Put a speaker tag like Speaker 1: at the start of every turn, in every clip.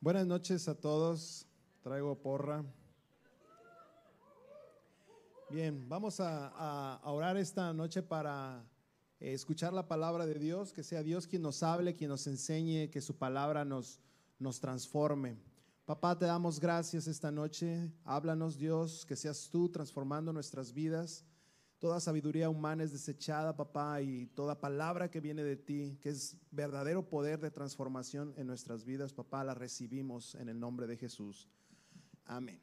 Speaker 1: Buenas noches a todos. Traigo porra. Bien, vamos a, orar esta noche para eh, escuchar la palabra de Dios, que sea Dios quien nos hable, quien nos enseñe, que su palabra nos, nos transforme. Papá, te damos gracias esta noche. Háblanos Dios, que seas tú transformando nuestras vidas. Toda sabiduría humana es desechada, papá, y toda palabra que viene de ti, que es verdadero poder de transformación en nuestras vidas, papá, la recibimos en el nombre de Jesús. Amén.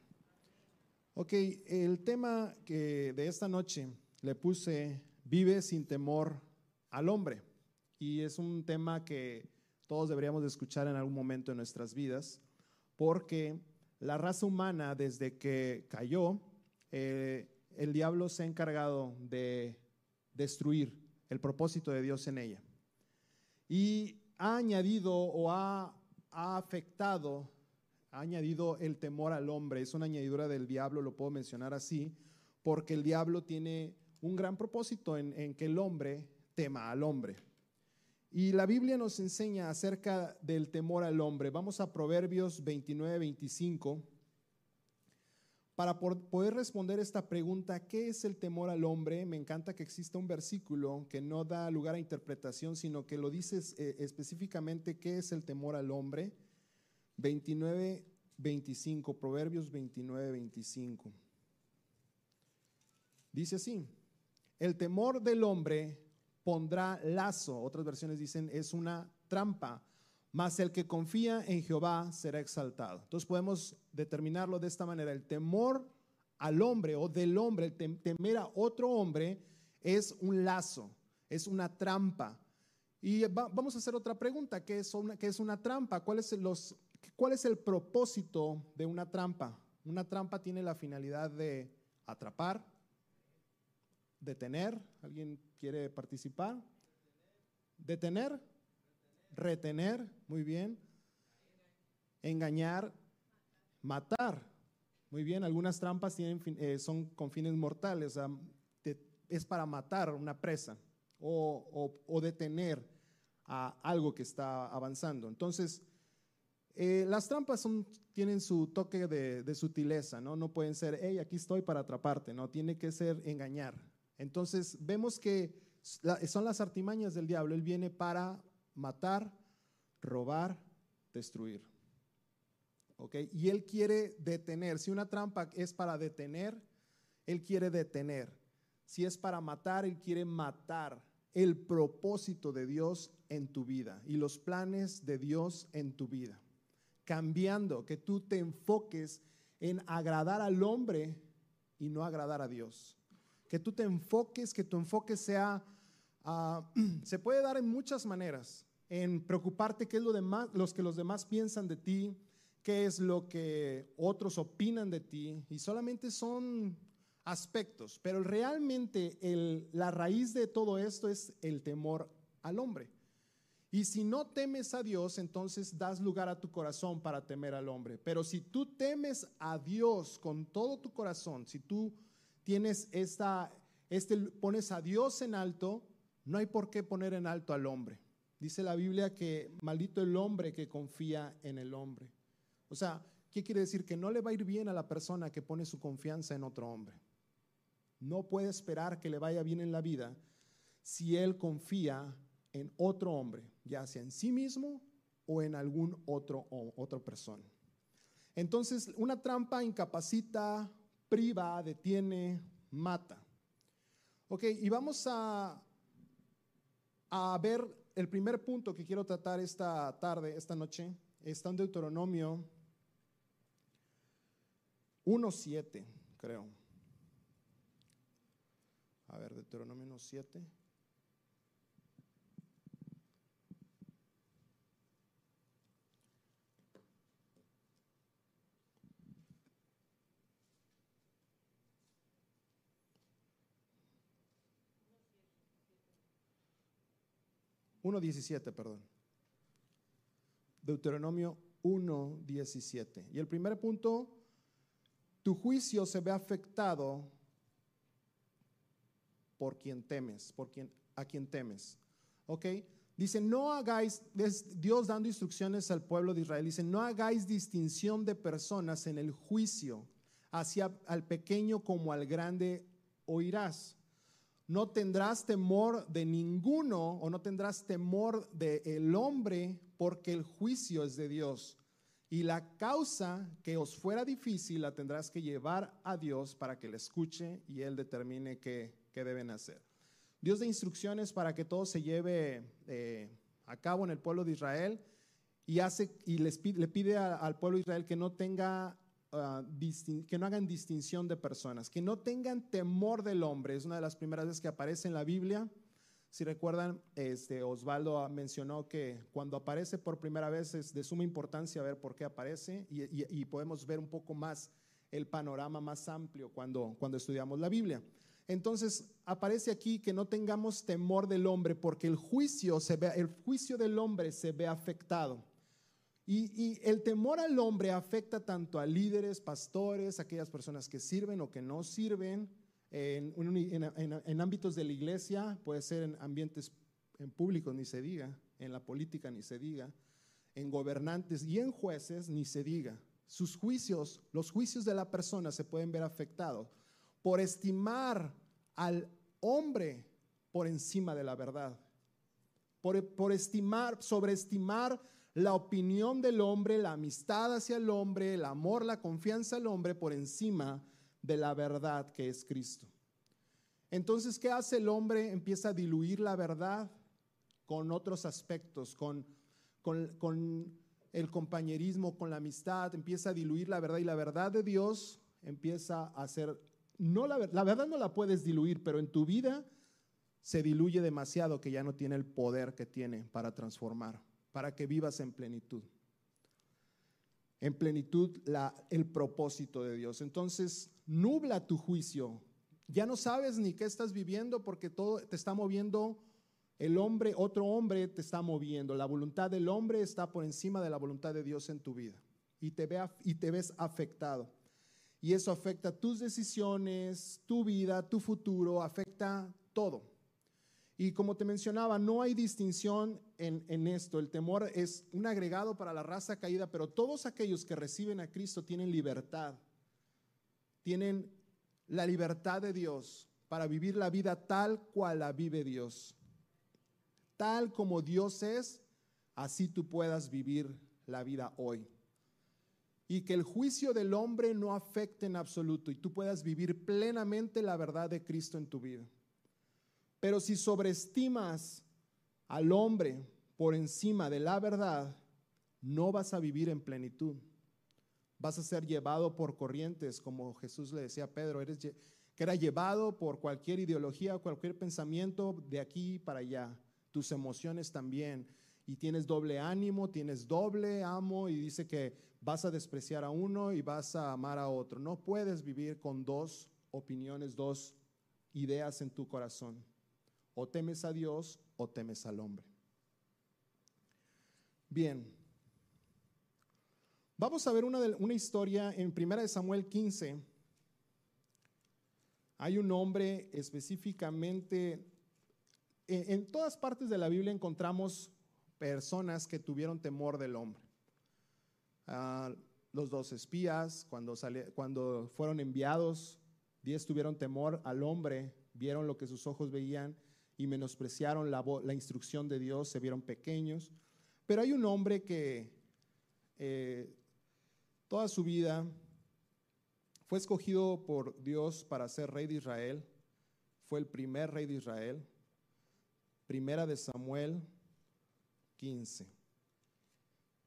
Speaker 1: Ok, el tema que de esta noche le puse, vive sin temor al hombre. Y es un tema que todos deberíamos de escuchar en algún momento de nuestras vidas, porque la raza humana desde que cayó, eh, el diablo se ha encargado de destruir el propósito de Dios en ella. Y ha añadido o ha, afectado, ha añadido el temor al hombre. Es una añadidura del diablo, lo puedo mencionar así, porque el diablo tiene un gran propósito en, en que el hombre tema al hombre. Y la Biblia nos enseña acerca del temor al hombre. Vamos a Proverbios 29, 25 para poder responder esta pregunta, ¿qué es el temor al hombre? Me encanta que exista un versículo que no da lugar a interpretación, sino que lo dice eh, específicamente qué es el temor al hombre. 29, 25, Proverbios 29, 25. Dice así, el temor del hombre pondrá lazo, otras versiones dicen es una trampa mas el que confía en Jehová será exaltado. Entonces podemos determinarlo de esta manera. El temor al hombre o del hombre, el temer a otro hombre es un lazo, es una trampa. Y vamos a hacer otra pregunta, ¿qué es una, qué es una trampa? ¿Cuál es, los, ¿Cuál es el propósito de una trampa? Una trampa tiene la finalidad de atrapar, detener. ¿Alguien quiere participar? Detener retener, muy bien, engañar, matar, muy bien, algunas trampas tienen, eh, son con fines mortales, es para matar una presa o, detener a algo que está avanzando. Entonces, eh, las trampas tienen su toque de, sutileza, ¿no? No pueden ser, hey, aquí estoy para atraparte, ¿no? Tiene que ser engañar. Entonces, vemos que son las artimañas del diablo. Él viene para matar, robar, destruir. ¿Ok? Y Él quiere detener. Si una trampa es para detener, Él quiere detener. Si es para matar, Él quiere matar el propósito de Dios en tu vida y los planes de Dios en tu vida. Cambiando, que tú te enfoques en agradar al hombre y no agradar a Dios. Que tú te enfoques, que tu enfoque sea, ah, se puede dar en muchas maneras en preocuparte qué es lo demás, los que los demás piensan de ti, qué es lo que otros opinan de ti, y solamente son aspectos, pero realmente la raíz de todo esto es el temor al hombre. Y si no temes a Dios, entonces das lugar a tu corazón para temer al hombre. Pero si tú temes a Dios con todo tu corazón, si tú tienes esta, este, pones a Dios en alto, no hay por qué poner en alto al hombre. Dice la Biblia que maldito el hombre que confía en el hombre. O sea, ¿qué quiere decir? Que no le va a ir bien a la persona que pone su confianza en otro hombre. No puede esperar que le vaya bien en la vida si él confía en otro hombre, ya sea en sí mismo o en algún otro o otra persona. Entonces, una trampa incapacita, priva, detiene, mata. Ok, y vamos a, a ver el primer punto que quiero tratar esta tarde, esta noche, está en Deuteronomio 1.7, creo. A ver, Deuteronomio 1.7. 1.17, perdón. Deuteronomio 1.17. Y el primer punto, tu juicio se ve afectado por quien temes, por quien, a quien temes. ¿Ok? Dice, no hagáis, Dios dando instrucciones al pueblo de Israel, dice, no hagáis distinción de personas en el juicio, hacia al pequeño como al grande oirás. No tendrás temor de ninguno o no tendrás temor del el hombre porque el juicio es de Dios. Y la causa que os fuera difícil la tendrás que llevar a Dios para que le escuche y Él determine qué, deben hacer. Dios da instrucciones para que todo se lleve eh, a cabo en el pueblo de Israel y, hace, y les pide, le pide al pueblo de Israel que no tenga Ah, que no hagan distinción de personas, que no tengan temor del hombre. Es una de las primeras veces que aparece en la Biblia. Si recuerdan, este, Osvaldo mencionó que cuando aparece por primera vez es de suma importancia ver por qué aparece y, podemos ver un poco más el panorama más amplio cuando, cuando estudiamos la Biblia. Entonces aparece aquí que no tengamos temor del hombre porque el juicio, se ve, el juicio del hombre se ve afectado. Y, el temor al hombre afecta tanto a líderes, pastores, aquellas personas que sirven o que no sirven, en, ámbitos de la iglesia, puede ser en ambientes en públicos, ni se diga, en la política, ni se diga, en gobernantes y en jueces, ni se diga. Sus juicios, los juicios de la persona se pueden ver afectados por estimar al hombre por encima de la verdad, por, por estimar, sobreestimar la opinión del hombre, la amistad hacia el hombre, el amor, la confianza al hombre por encima de la verdad que es Cristo. Entonces, ¿qué hace el hombre? Empieza a diluir la verdad con otros aspectos, con, el compañerismo, con la amistad, empieza a diluir la verdad y la verdad de Dios empieza a ser, no la, la verdad no la puedes diluir, pero en tu vida se diluye demasiado que ya no tiene el poder que tiene para transformar para que vivas en plenitud. En plenitud el propósito de Dios. Entonces, nubla tu juicio. Ya no sabes ni qué estás viviendo porque todo te está moviendo el hombre, otro hombre te está moviendo. La voluntad del hombre está por encima de la voluntad de Dios en tu vida. Y te, ve, y te ves afectado. Y eso afecta tus decisiones, tu vida, tu futuro, afecta todo. Y como te mencionaba, no hay distinción en, esto. El temor es un agregado para la raza caída, pero todos aquellos que reciben a Cristo tienen libertad. Tienen la libertad de Dios para vivir la vida tal cual la vive Dios. Tal como Dios es, así tú puedas vivir la vida hoy. Y que el juicio del hombre no afecte en absoluto y tú puedas vivir plenamente la verdad de Cristo en tu vida. Pero si sobreestimas al hombre por encima de la verdad, no vas a vivir en plenitud. Vas a ser llevado por corrientes, como Jesús le decía a Pedro, eres que era llevado por cualquier ideología cualquier pensamiento de aquí para allá. Tus emociones también. Y tienes doble ánimo, tienes doble amo y dice que vas a despreciar a uno y vas a amar a otro. No puedes vivir con dos opiniones, dos ideas en tu corazón. O temes a Dios o temes al hombre. Bien. Vamos a ver una, historia en 1 Samuel 15. Hay un hombre específicamente, en, todas partes de la Biblia encontramos personas que tuvieron temor del hombre. Ah, los dos espías, cuando, cuando fueron enviados, diez tuvieron temor al hombre, vieron lo que sus ojos veían y menospreciaron la, instrucción de Dios, se vieron pequeños. Pero hay un hombre que eh, toda su vida fue escogido por Dios para ser rey de Israel, fue el primer rey de Israel, primera de Samuel 15.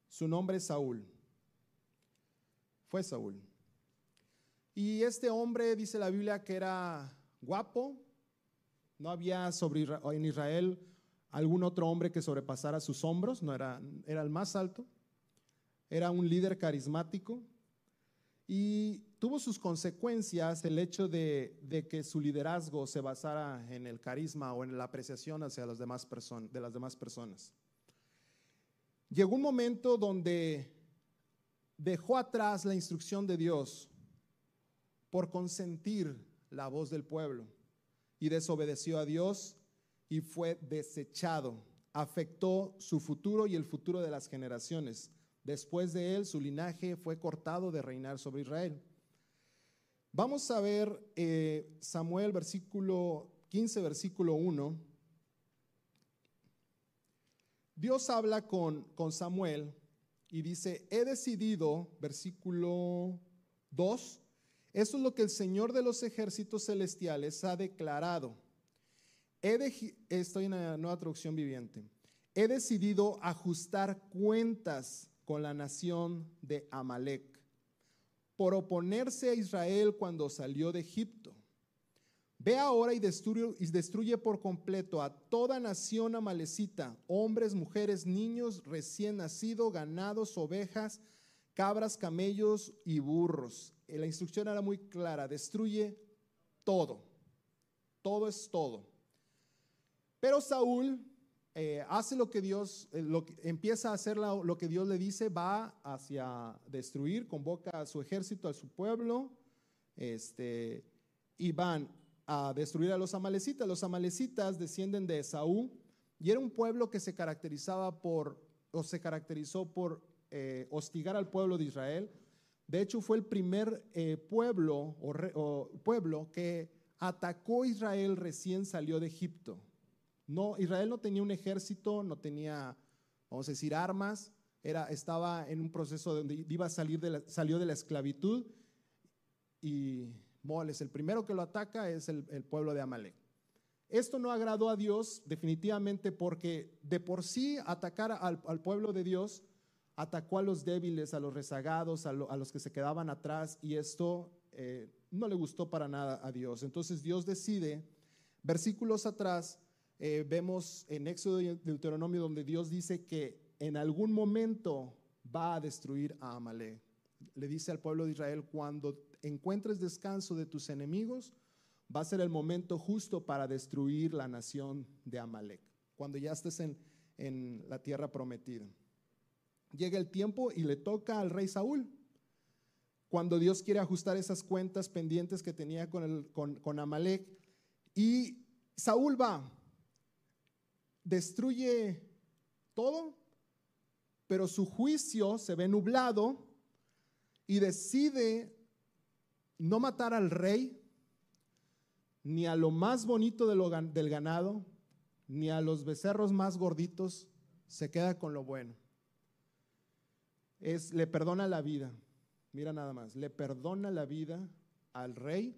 Speaker 1: Su nombre es Saúl. Fue Saúl. Y este hombre dice la Biblia que era guapo, no había en Israel algún otro hombre que sobrepasara sus hombros, no era, el más alto. Era un líder carismático y tuvo sus consecuencias el hecho de, que su liderazgo se basara en el carisma o en la apreciación hacia las demás personas. Llegó un momento donde dejó atrás la instrucción de Dios por consentir la voz del pueblo y desobedeció a Dios y fue desechado, afectó su futuro y el futuro de las generaciones. Después de él, su linaje fue cortado de reinar sobre Israel. Vamos a ver eh, Samuel, versículo 15, versículo 1. Dios habla con, con Samuel y dice, he decidido, versículo 2, eso es lo que el Señor de los ejércitos celestiales ha declarado. estoy en la nueva traducción viviente. He decidido ajustar cuentas con la nación de Amalek por oponerse a Israel cuando salió de Egipto. Ve ahora y destruye, y destruye, por completo a toda nación amalecita, hombres, mujeres, niños, recién nacidos, ganados, ovejas, cabras, camellos y burros. Eh, la instrucción era muy clara, destruye todo. Todo es todo. Pero Saúl eh, hace lo que Dios, eh, empieza a hacer lo que Dios le dice, va hacia destruir, convoca a su ejército, a su pueblo, este, y van a destruir a los amalecitas. Los amalecitas descienden de Saúl y era un pueblo que se caracterizaba por, o se caracterizó por hostigar al pueblo de Israel, de hecho, fue el primer eh, pueblo, o, pueblo que atacó a Israel recién salió de Egipto. No, Israel no tenía un ejército, no tenía, vamos a decir, armas, era, estaba en un proceso donde iba a salir de la, salió de la esclavitud y Moles, el primero que lo ataca es el, pueblo de Amalek. Esto no agradó a Dios definitivamente porque de por sí atacar al, al pueblo de Dios atacó a los débiles, a los rezagados, a, los que se quedaban atrás y esto eh, no le gustó para nada a Dios. Entonces Dios decide, versículos atrás, eh, vemos en Éxodo y Deuteronomio donde Dios dice que en algún momento va a destruir a Amalek. Le dice al pueblo de Israel, cuando encuentres descanso de tus enemigos, va a ser el momento justo para destruir la nación de Amalek, cuando ya estés en, en la tierra prometida llega el tiempo y le toca al rey Saúl. Cuando Dios quiere ajustar esas cuentas pendientes que tenía con, el, con, Amalek. Y Saúl va, destruye todo, pero su juicio se ve nublado y decide no matar al rey, ni a lo más bonito del ganado, ni a los becerros más gorditos, se queda con lo bueno es le perdona la vida. Mira nada más, le perdona la vida al rey,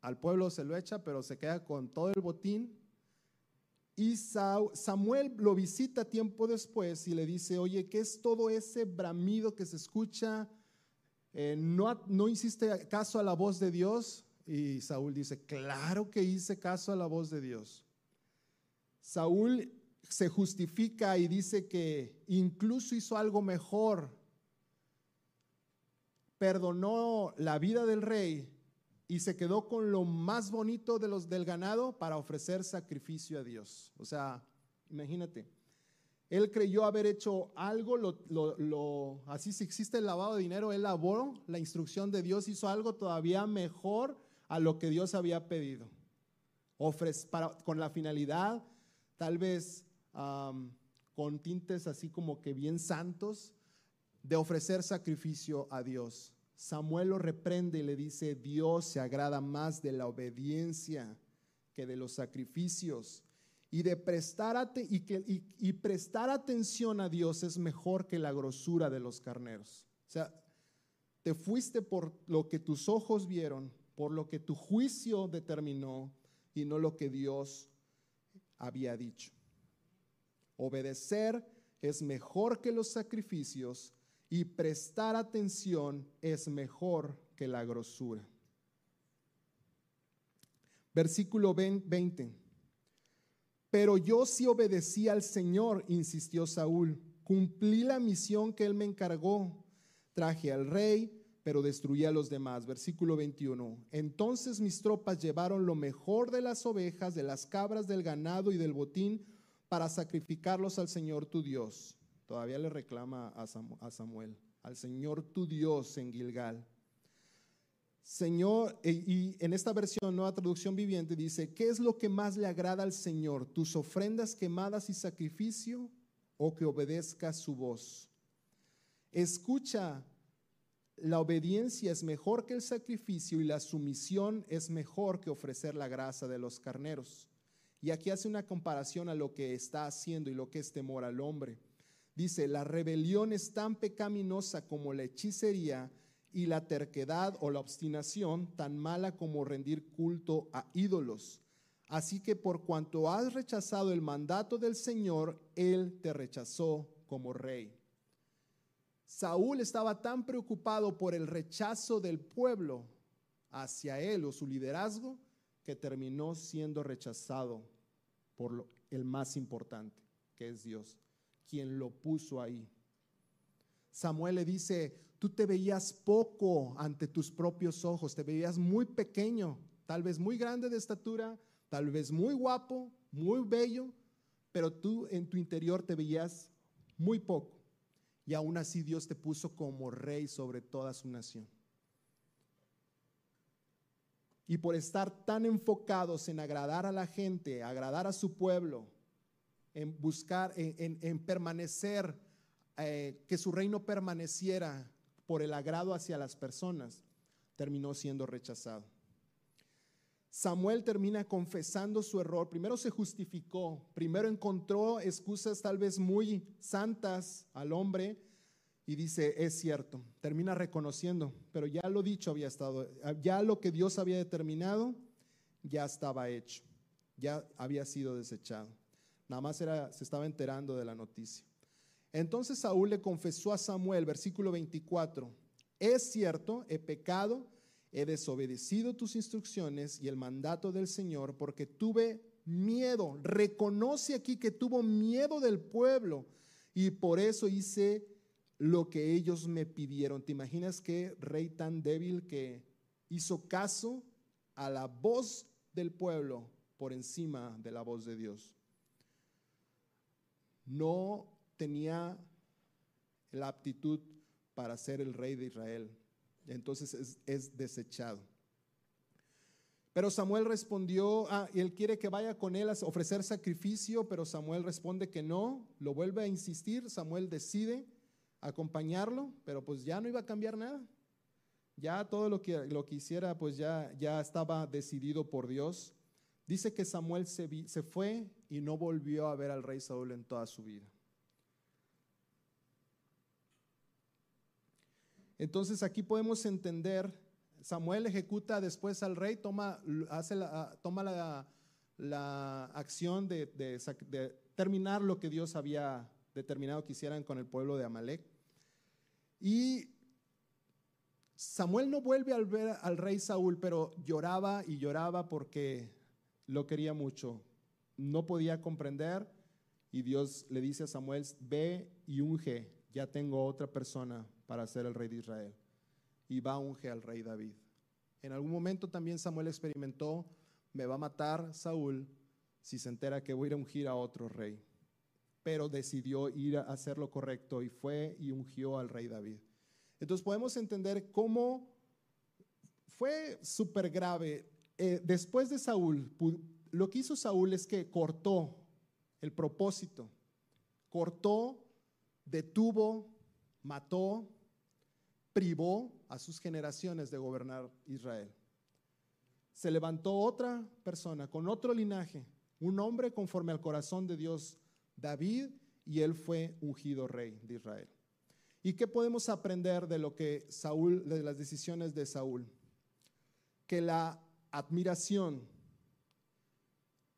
Speaker 1: al pueblo se lo echa, pero se queda con todo el botín. Y Samuel lo visita tiempo después y le dice, oye, ¿qué es todo ese bramido que se escucha? Eh, ¿no, ¿No hiciste caso a la voz de Dios? Y Saúl dice, claro que hice caso a la voz de Dios. Saúl se justifica y dice que incluso hizo algo mejor. Perdonó la vida del rey y se quedó con lo más bonito de los del ganado para ofrecer sacrificio a Dios. O sea, imagínate. Él creyó haber hecho algo, lo, así si existe el lavado de dinero, él elaboró la instrucción de Dios, hizo algo todavía mejor a lo que Dios había pedido. para, con la finalidad, tal vez con tintes así como que bien santos, de ofrecer sacrificio a Dios. Samuel lo reprende y le dice, Dios se agrada más de la obediencia que de los sacrificios. Y de prestar, y, que, y prestar atención a Dios es mejor que la grosura de los carneros. O sea, te fuiste por lo que tus ojos vieron, por lo que tu juicio determinó y no lo que Dios había dicho. Obedecer es mejor que los sacrificios y prestar atención es mejor que la grosura. Versículo 20. Pero yo sí obedecí al Señor, insistió Saúl. Cumplí la misión que él me encargó. Traje al rey, pero destruí a los demás. Versículo 21. Entonces mis tropas llevaron lo mejor de las ovejas, de las cabras, del ganado y del botín para sacrificarlos al Señor tu Dios. Todavía le reclama a Samuel, al Señor tu Dios en Gilgal. Señor, e, y en esta versión, nueva traducción viviente, dice, ¿qué es lo que más le agrada al Señor? ¿Tus ofrendas quemadas y sacrificio o que obedezca su voz? Escucha, la obediencia es mejor que el sacrificio y la sumisión es mejor que ofrecer la grasa de los carneros. Y aquí hace una comparación a lo que está haciendo y lo que es temor al hombre. Dice, la rebelión es tan pecaminosa como la hechicería y la terquedad o la obstinación tan mala como rendir culto a ídolos. Así que por cuanto has rechazado el mandato del Señor, Él te rechazó como rey. Saúl estaba tan preocupado por el rechazo del pueblo hacia él o su liderazgo que terminó siendo rechazado por el más importante, que es Dios, quien lo puso ahí. Samuel le dice, tú te veías poco ante tus propios ojos, te veías muy pequeño, tal vez muy grande de estatura, tal vez muy guapo, muy bello, pero tú en tu interior te veías muy poco. Y aún así Dios te puso como rey sobre toda su nación. Y por estar tan enfocados en agradar a la gente, agradar a su pueblo, en buscar, en, permanecer, eh, que su reino permaneciera por el agrado hacia las personas, terminó siendo rechazado. Samuel termina confesando su error. Primero se justificó, primero encontró excusas tal vez muy santas al hombre y dice, es cierto, termina reconociendo, pero ya lo dicho había estado, ya lo que Dios había determinado, ya estaba hecho, ya había sido desechado. Nada más era, se estaba enterando de la noticia. Entonces Saúl le confesó a Samuel, versículo 24, es cierto, he pecado, he desobedecido tus instrucciones y el mandato del Señor porque tuve miedo. Reconoce aquí que tuvo miedo del pueblo y por eso hice lo que ellos me pidieron. ¿Te imaginas qué rey tan débil que hizo caso a la voz del pueblo por encima de la voz de Dios? No tenía la aptitud para ser el rey de Israel. Entonces es, desechado. Pero Samuel respondió, ah, él quiere que vaya con él a ofrecer sacrificio, pero Samuel responde que no, lo vuelve a insistir, Samuel decide acompañarlo, pero pues ya no iba a cambiar nada. Ya todo lo que, lo que hiciera, pues ya, ya estaba decidido por Dios. Dice que Samuel se, se fue y no volvió a ver al rey Saúl en toda su vida. Entonces aquí podemos entender, Samuel ejecuta después al rey, toma, hace la, toma la, acción de, terminar lo que Dios había determinado que hicieran con el pueblo de Amalek. Y Samuel no vuelve al ver al rey Saúl, pero lloraba y lloraba porque lo quería mucho. No podía comprender y Dios le dice a Samuel, ve y unge, ya tengo otra persona para ser el rey de Israel. Y va a ungir al rey David. En algún momento también Samuel experimentó, me va a matar Saúl si se entera que voy a a ungir a otro rey. Pero decidió ir a hacer lo correcto y fue y ungió al rey David. Entonces podemos entender cómo fue súper grave. Eh, después de Saúl, lo que hizo Saúl es que cortó el propósito, cortó, detuvo, mató privó a sus generaciones de gobernar Israel. Se levantó otra persona con otro linaje, un hombre conforme al corazón de Dios, David, y él fue ungido rey de Israel. ¿Y qué podemos aprender de lo que Saúl, de las decisiones de Saúl? Que la admiración,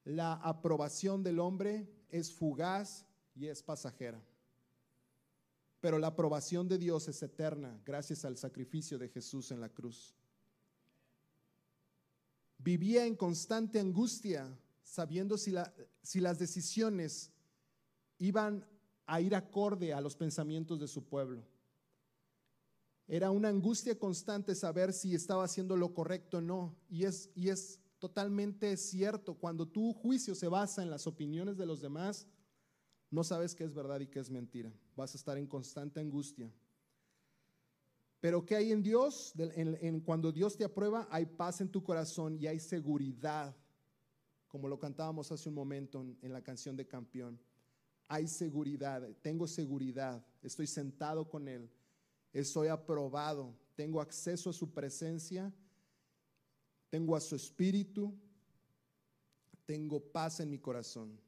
Speaker 1: la aprobación del hombre es fugaz y es pasajera pero la aprobación de Dios es eterna gracias al sacrificio de Jesús en la cruz. Vivía en constante angustia sabiendo si, si las decisiones iban a ir acorde a los pensamientos de su pueblo. Era una angustia constante saber si estaba haciendo lo correcto o no. Y es, y es totalmente cierto, cuando tu juicio se basa en las opiniones de los demás, no sabes qué es verdad y qué es mentira. Vas a estar en constante angustia. Pero ¿qué hay en Dios? En, cuando Dios te aprueba, hay paz en tu corazón y hay seguridad, como lo cantábamos hace un momento en, la canción de campeón. Hay seguridad, tengo seguridad, estoy sentado con Él, estoy aprobado, tengo acceso a su presencia, tengo a su espíritu, tengo paz en mi corazón.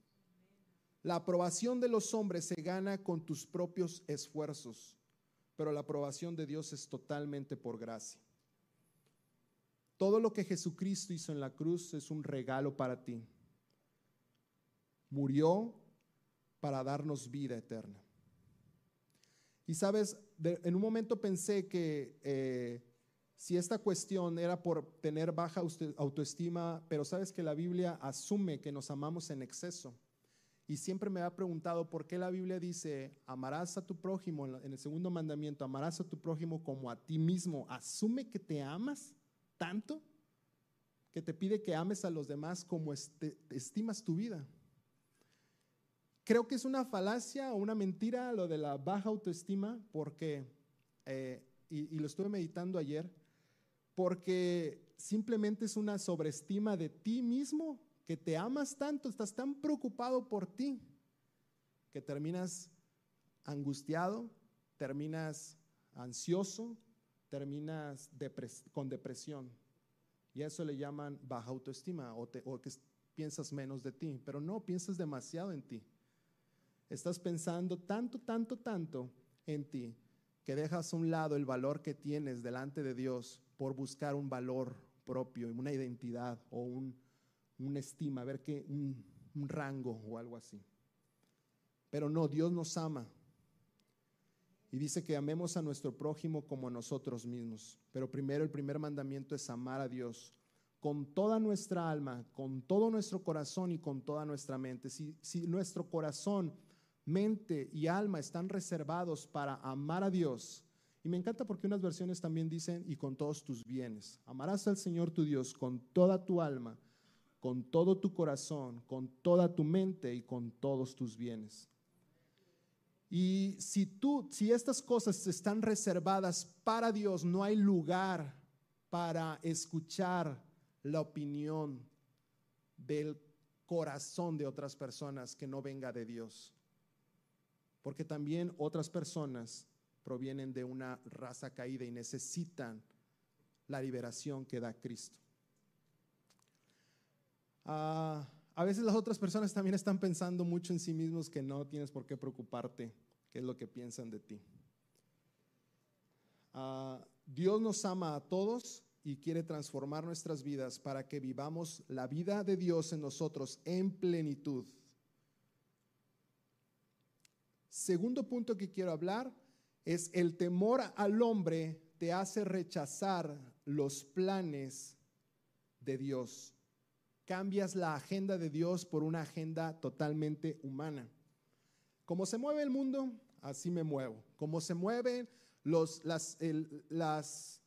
Speaker 1: La aprobación de los hombres se gana con tus propios esfuerzos pero la aprobación de Dios es totalmente por gracia. Todo lo que Jesucristo hizo en la cruz es un regalo para ti. Murió para darnos vida eterna. Y sabes, en un momento pensé que eh, si esta cuestión era por tener baja autoestima, pero sabes que la Biblia asume que nos amamos en exceso. Y siempre me ha preguntado por qué la Biblia dice, amarás a tu prójimo, en el segundo mandamiento, amarás a tu prójimo como a ti mismo. Asume que te amas tanto que te pide que ames a los demás como estimas tu vida. Creo que es una falacia o una mentira lo de la baja autoestima, porque, eh, y lo estuve meditando ayer, porque simplemente es una sobreestima de ti mismo que te amas tanto, estás tan preocupado por ti, que terminas angustiado, terminas ansioso, terminas con depresión. Y a eso le llaman baja autoestima o, o que piensas menos de ti, pero no, piensas demasiado en ti. Estás pensando tanto, tanto, tanto en ti que dejas a un lado el valor que tienes delante de Dios por buscar un valor propio, una identidad o un, estima, a ver qué, un, un rango o algo así. Pero no, Dios nos ama. Y dice que amemos a nuestro prójimo como a nosotros mismos. Pero primero el primer mandamiento es amar a Dios con toda nuestra alma, con todo nuestro corazón y con toda nuestra mente. Si, si nuestro corazón, mente y alma están reservados para amar a Dios, y me encanta porque unas versiones también dicen, y con todos tus bienes. Amarás al Señor tu Dios con toda tu alma, con todo tu corazón, con toda tu mente y con todos tus bienes. Y si tú, si estas cosas están reservadas para Dios, no hay lugar para escuchar la opinión del corazón de otras personas que no venga de Dios. Porque también otras personas provienen de una raza caída y necesitan la liberación que da Cristo. Ah, a veces las otras personas también están pensando mucho en sí mismos que no tienes por qué preocuparte, qué es lo que piensan de ti. Ah, Dios nos ama a todos y quiere transformar nuestras vidas para que vivamos la vida de Dios en nosotros en plenitud. Segundo punto que quiero hablar es el temor al hombre te hace rechazar los planes de Dios cambias la agenda de Dios por una agenda totalmente humana. Como se mueve el mundo, así me muevo. Como se mueven las, las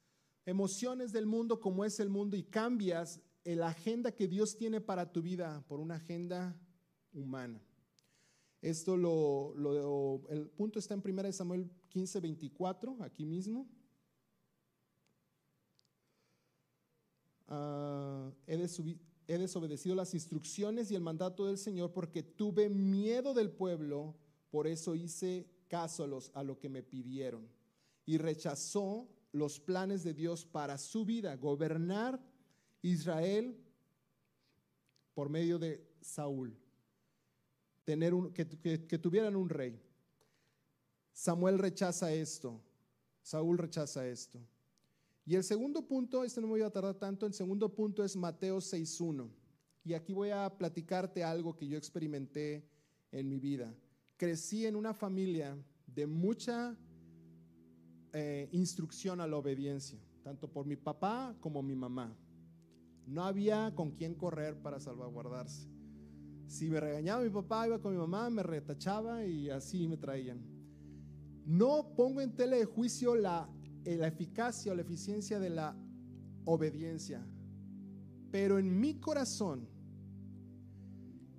Speaker 1: emociones del mundo, como es el mundo, y cambias la agenda que Dios tiene para tu vida por una agenda humana. Esto lo, el punto está en 1 Samuel 15, 24, aquí mismo. Uh, he desobedecido las instrucciones y el mandato del Señor porque tuve miedo del pueblo, por eso hice caso a lo que me pidieron. Y rechazó los planes de Dios para su vida, gobernar Israel por medio de Saúl, tener un, que, que tuvieran un rey. Samuel rechaza esto, Saúl rechaza esto. Y el segundo punto, este no me voy a tardar tanto, el segundo punto es Mateo 6.1. Y aquí voy a platicarte algo que yo experimenté en mi vida. Crecí en una familia de mucha eh, instrucción a la obediencia, tanto por mi papá como mi mamá. No había con quién correr para salvaguardarse. Si me regañaba mi papá, iba con mi mamá, me retachaba y así me traían. No pongo en tela de juicio la la eficacia o la eficiencia de la obediencia. Pero en mi corazón,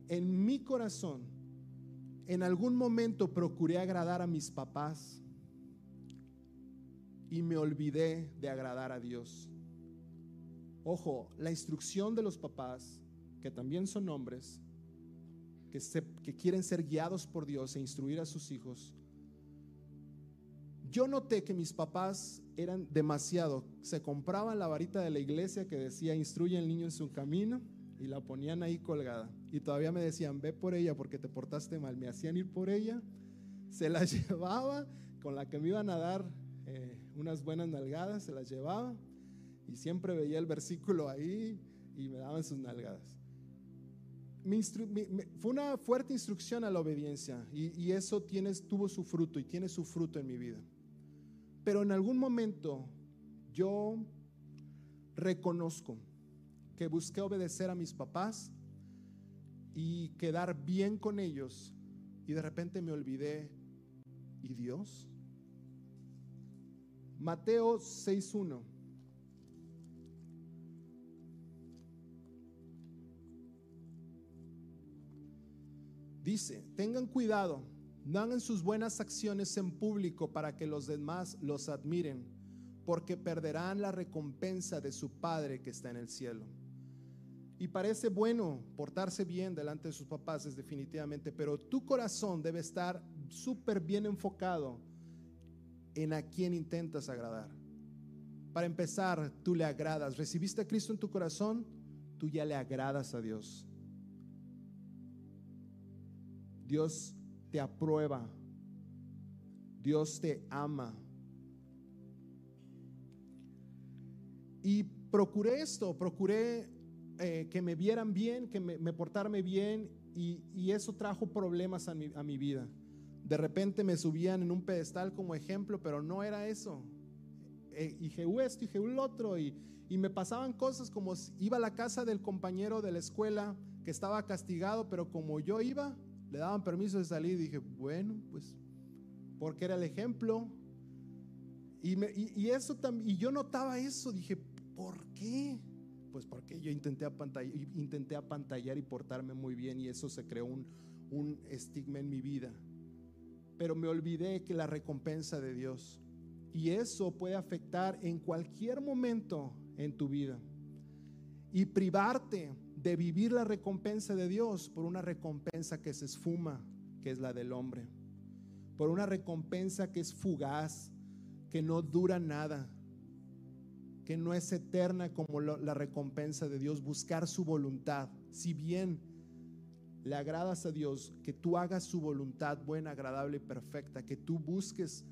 Speaker 1: en mi corazón, en algún momento procuré agradar a mis papás y me olvidé de agradar a Dios. Ojo, la instrucción de los papás, que también son hombres, que, quieren ser guiados por Dios e instruir a sus hijos, yo noté que mis papás eran demasiado. Se compraban la varita de la iglesia que decía instruye al niño en su camino y la ponían ahí colgada. Y todavía me decían, ve por ella porque te portaste mal. Me hacían ir por ella, se la llevaba, con la que me iban a dar eh, unas buenas nalgadas, se las llevaba y siempre veía el versículo ahí y me daban sus nalgadas. Fue una fuerte instrucción a la obediencia y, eso tuvo su fruto y tiene su fruto en mi vida. Pero en algún momento yo reconozco que busqué obedecer a mis papás y quedar bien con ellos y de repente me olvidé, ¿y Dios? Mateo 6.1. Dice, tengan cuidado no hagan sus buenas acciones en público para que los demás los admiren, porque perderán la recompensa de su Padre que está en el cielo. Y parece bueno portarse bien delante de sus papás, es definitivamente, pero tu corazón debe estar súper bien enfocado en a quien intentas agradar. Para empezar, tú le agradas. ¿Recibiste a Cristo en tu corazón? Tú ya le agradas a Dios. Dios te aprueba. Dios te ama. Y procuré esto, procuré eh, que me vieran bien, que me, portarme bien y, eso trajo problemas a mi, a mi vida. De repente me subían en un pedestal como ejemplo, pero no era eso. Eh, y Jehú esto y Jehú lo otro. Y, y me pasaban cosas como iba a la casa del compañero de la escuela que estaba castigado, pero como yo iba, le daban permiso de salir. Dije, bueno, pues, porque era el ejemplo. Y, me, y, eso también, y yo notaba eso. Dije, ¿por qué? Pues porque yo intenté apantallar, intenté apantallar y portarme muy bien y eso se creó un, un estigma en mi vida. Pero me olvidé que la recompensa de Dios. Y eso puede afectar en cualquier momento en tu vida. Y privarte de vivir la recompensa de Dios por una recompensa que se esfuma, que es la del hombre, por una recompensa que es fugaz, que no dura nada, que no es eterna como la recompensa de Dios, buscar su voluntad. Si bien le agradas a Dios, que tú hagas su voluntad buena, agradable y perfecta, que tú busques,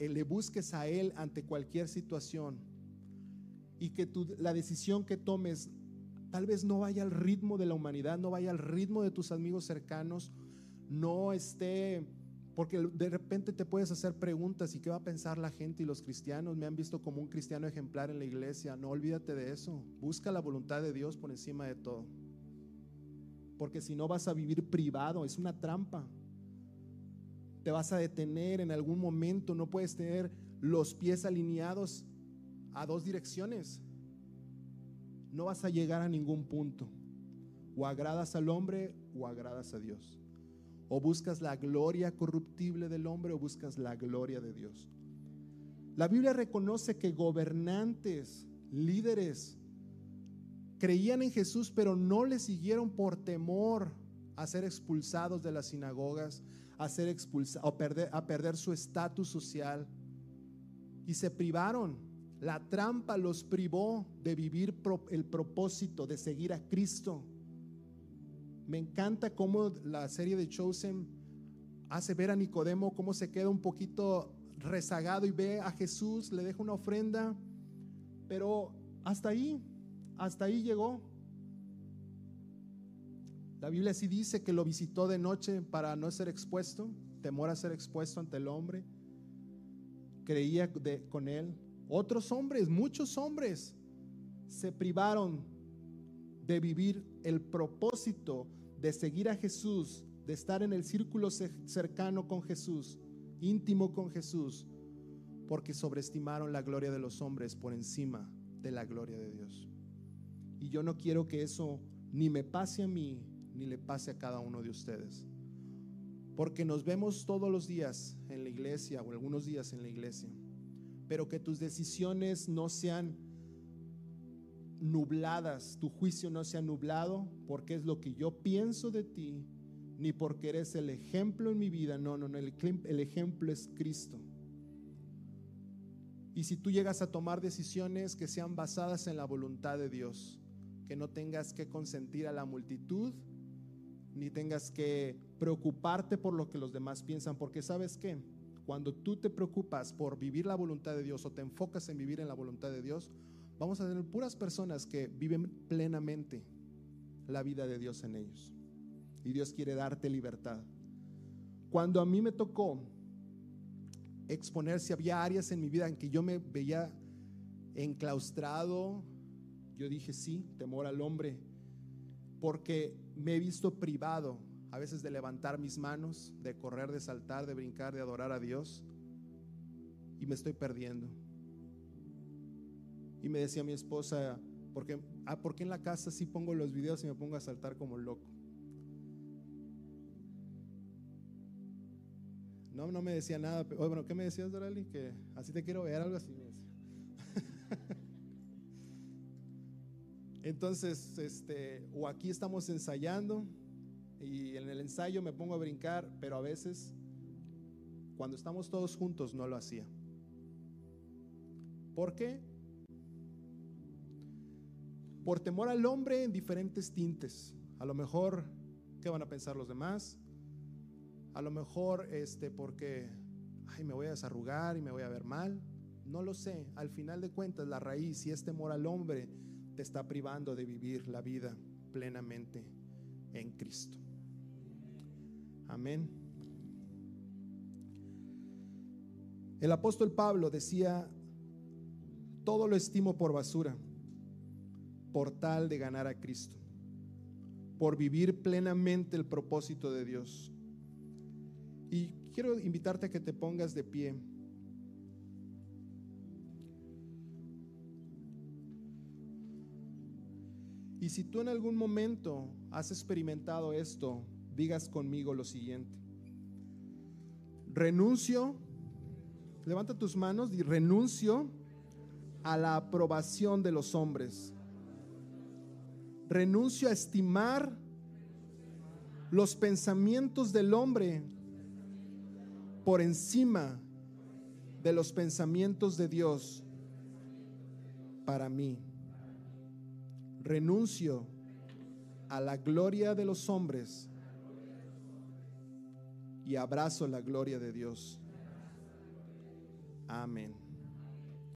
Speaker 1: eh, le busques a Él ante cualquier situación y que la decisión que tomes tal vez no vaya al ritmo de la humanidad, no vaya al ritmo de tus amigos cercanos, no esté, porque de repente te puedes hacer preguntas y qué va a pensar la gente y los cristianos. Me han visto como un cristiano ejemplar en la iglesia. No olvídate de eso. Busca la voluntad de Dios por encima de todo. Porque si no vas a vivir privado, es una trampa. Te vas a detener en algún momento, no puedes tener los pies alineados a dos direcciones no vas a llegar a ningún punto. O agradas al hombre o agradas a Dios. O buscas la gloria corruptible del hombre o buscas la gloria de Dios. La Biblia reconoce que gobernantes, líderes, creían en Jesús, pero no le siguieron por temor a ser expulsados de las sinagogas, a ser expulsados, a perder, a perder su estatus social. Y se privaron la trampa los privó de vivir el propósito de seguir a Cristo. Me encanta cómo la serie de Chosen hace ver a Nicodemo cómo se queda un poquito rezagado y ve a Jesús, le deja una ofrenda, pero hasta ahí, hasta ahí llegó. La Biblia sí dice que lo visitó de noche para no ser expuesto, temor a ser expuesto ante el hombre. Creía con él, otros hombres, muchos hombres, se privaron de vivir el propósito de seguir a Jesús, de estar en el círculo cercano con Jesús, íntimo con Jesús, porque sobreestimaron la gloria de los hombres por encima de la gloria de Dios. Y yo no quiero que eso ni me pase a mí, ni le pase a cada uno de ustedes. Porque nos vemos todos los días en la iglesia o algunos días en la iglesia pero que tus decisiones no sean nubladas, tu juicio no sea nublado porque es lo que yo pienso de ti, ni porque eres el ejemplo en mi vida. No, no, no, el, ejemplo es Cristo. Y si tú llegas a tomar decisiones que sean basadas en la voluntad de Dios, que no tengas que consentir a la multitud, ni tengas que preocuparte por lo que los demás piensan, porque sabes qué, cuando tú te preocupas por vivir la voluntad de Dios o te enfocas en vivir en la voluntad de Dios, vamos a tener puras personas que viven plenamente la vida de Dios en ellos. Y Dios quiere darte libertad. Cuando a mí me tocó exponer si había áreas en mi vida en que yo me veía enclaustrado, yo dije sí, temor al hombre, porque me he visto privado a veces de levantar mis manos, de correr, de saltar, de brincar, de adorar a Dios, y me estoy perdiendo. Y me decía mi esposa, ah, ¿por qué en la casa sí pongo los videos y me pongo a saltar como loco? No, no me decía nada. bueno, ¿qué me decías, Dorali? Que así te quiero ver, algo así. Entonces, este, o aquí estamos ensayando y en el ensayo me pongo a brincar, pero a veces, cuando estamos todos juntos, no lo hacía. ¿Por qué? Por temor al hombre en diferentes tintes. A lo mejor, ¿qué van a pensar los demás? A lo mejor este porque ay, me voy a desarrugar y me voy a ver mal. No lo sé. Al final de cuentas, la raíz y este temor al hombre te está privando de vivir la vida plenamente en Cristo. Amén. El apóstol Pablo decía, todo lo estimo por basura, por tal de ganar a Cristo, por vivir plenamente el propósito de Dios. Y quiero invitarte a que te pongas de pie. Y si tú en algún momento has experimentado esto, digas conmigo lo siguiente. Renuncio, levanta tus manos y renuncio a la aprobación de los hombres. Renuncio a estimar los pensamientos del hombre por encima de los pensamientos de Dios para mí. Renuncio a la gloria de los hombres y abrazo la gloria de Dios. Amén.